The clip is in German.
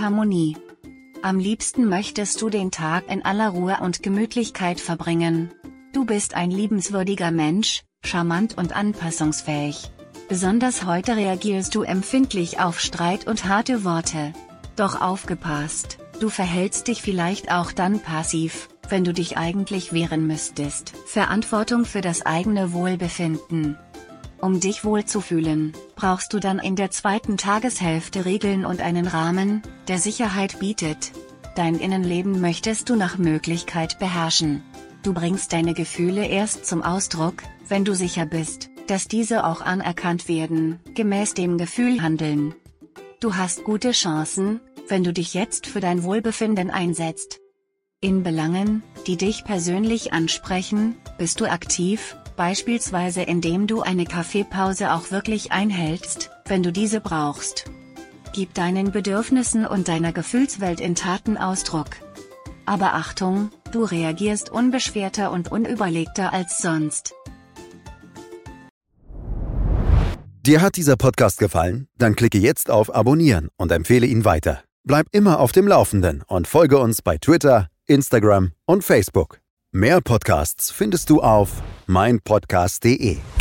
Harmonie. Am liebsten möchtest du den Tag in aller Ruhe und Gemütlichkeit verbringen. Du bist ein liebenswürdiger Mensch, charmant und anpassungsfähig. Besonders heute reagierst du empfindlich auf Streit und harte Worte. Doch aufgepasst, du verhältst dich vielleicht auch dann passiv, wenn du dich eigentlich wehren müsstest. Verantwortung für das eigene Wohlbefinden. Um dich wohlzufühlen, brauchst du dann in der zweiten Tageshälfte Regeln und einen Rahmen, der Sicherheit bietet. Dein Innenleben möchtest du nach Möglichkeit beherrschen. Du bringst deine Gefühle erst zum Ausdruck, wenn du sicher bist, dass diese auch anerkannt werden, gemäß dem Gefühl handeln. Du hast gute Chancen, wenn du dich jetzt für dein Wohlbefinden einsetzt. In Belangen, die dich persönlich ansprechen, bist du aktiv, beispielsweise indem du eine Kaffeepause auch wirklich einhältst, wenn du diese brauchst. Gib deinen Bedürfnissen und deiner Gefühlswelt in Taten Ausdruck. Aber Achtung, du reagierst unbeschwerter und unüberlegter als sonst. Dir hat dieser Podcast gefallen? Dann klicke jetzt auf Abonnieren und empfehle ihn weiter. Bleib immer auf dem Laufenden und folge uns bei Twitter, Instagram und Facebook. Mehr Podcasts findest du auf meinpodcast.de.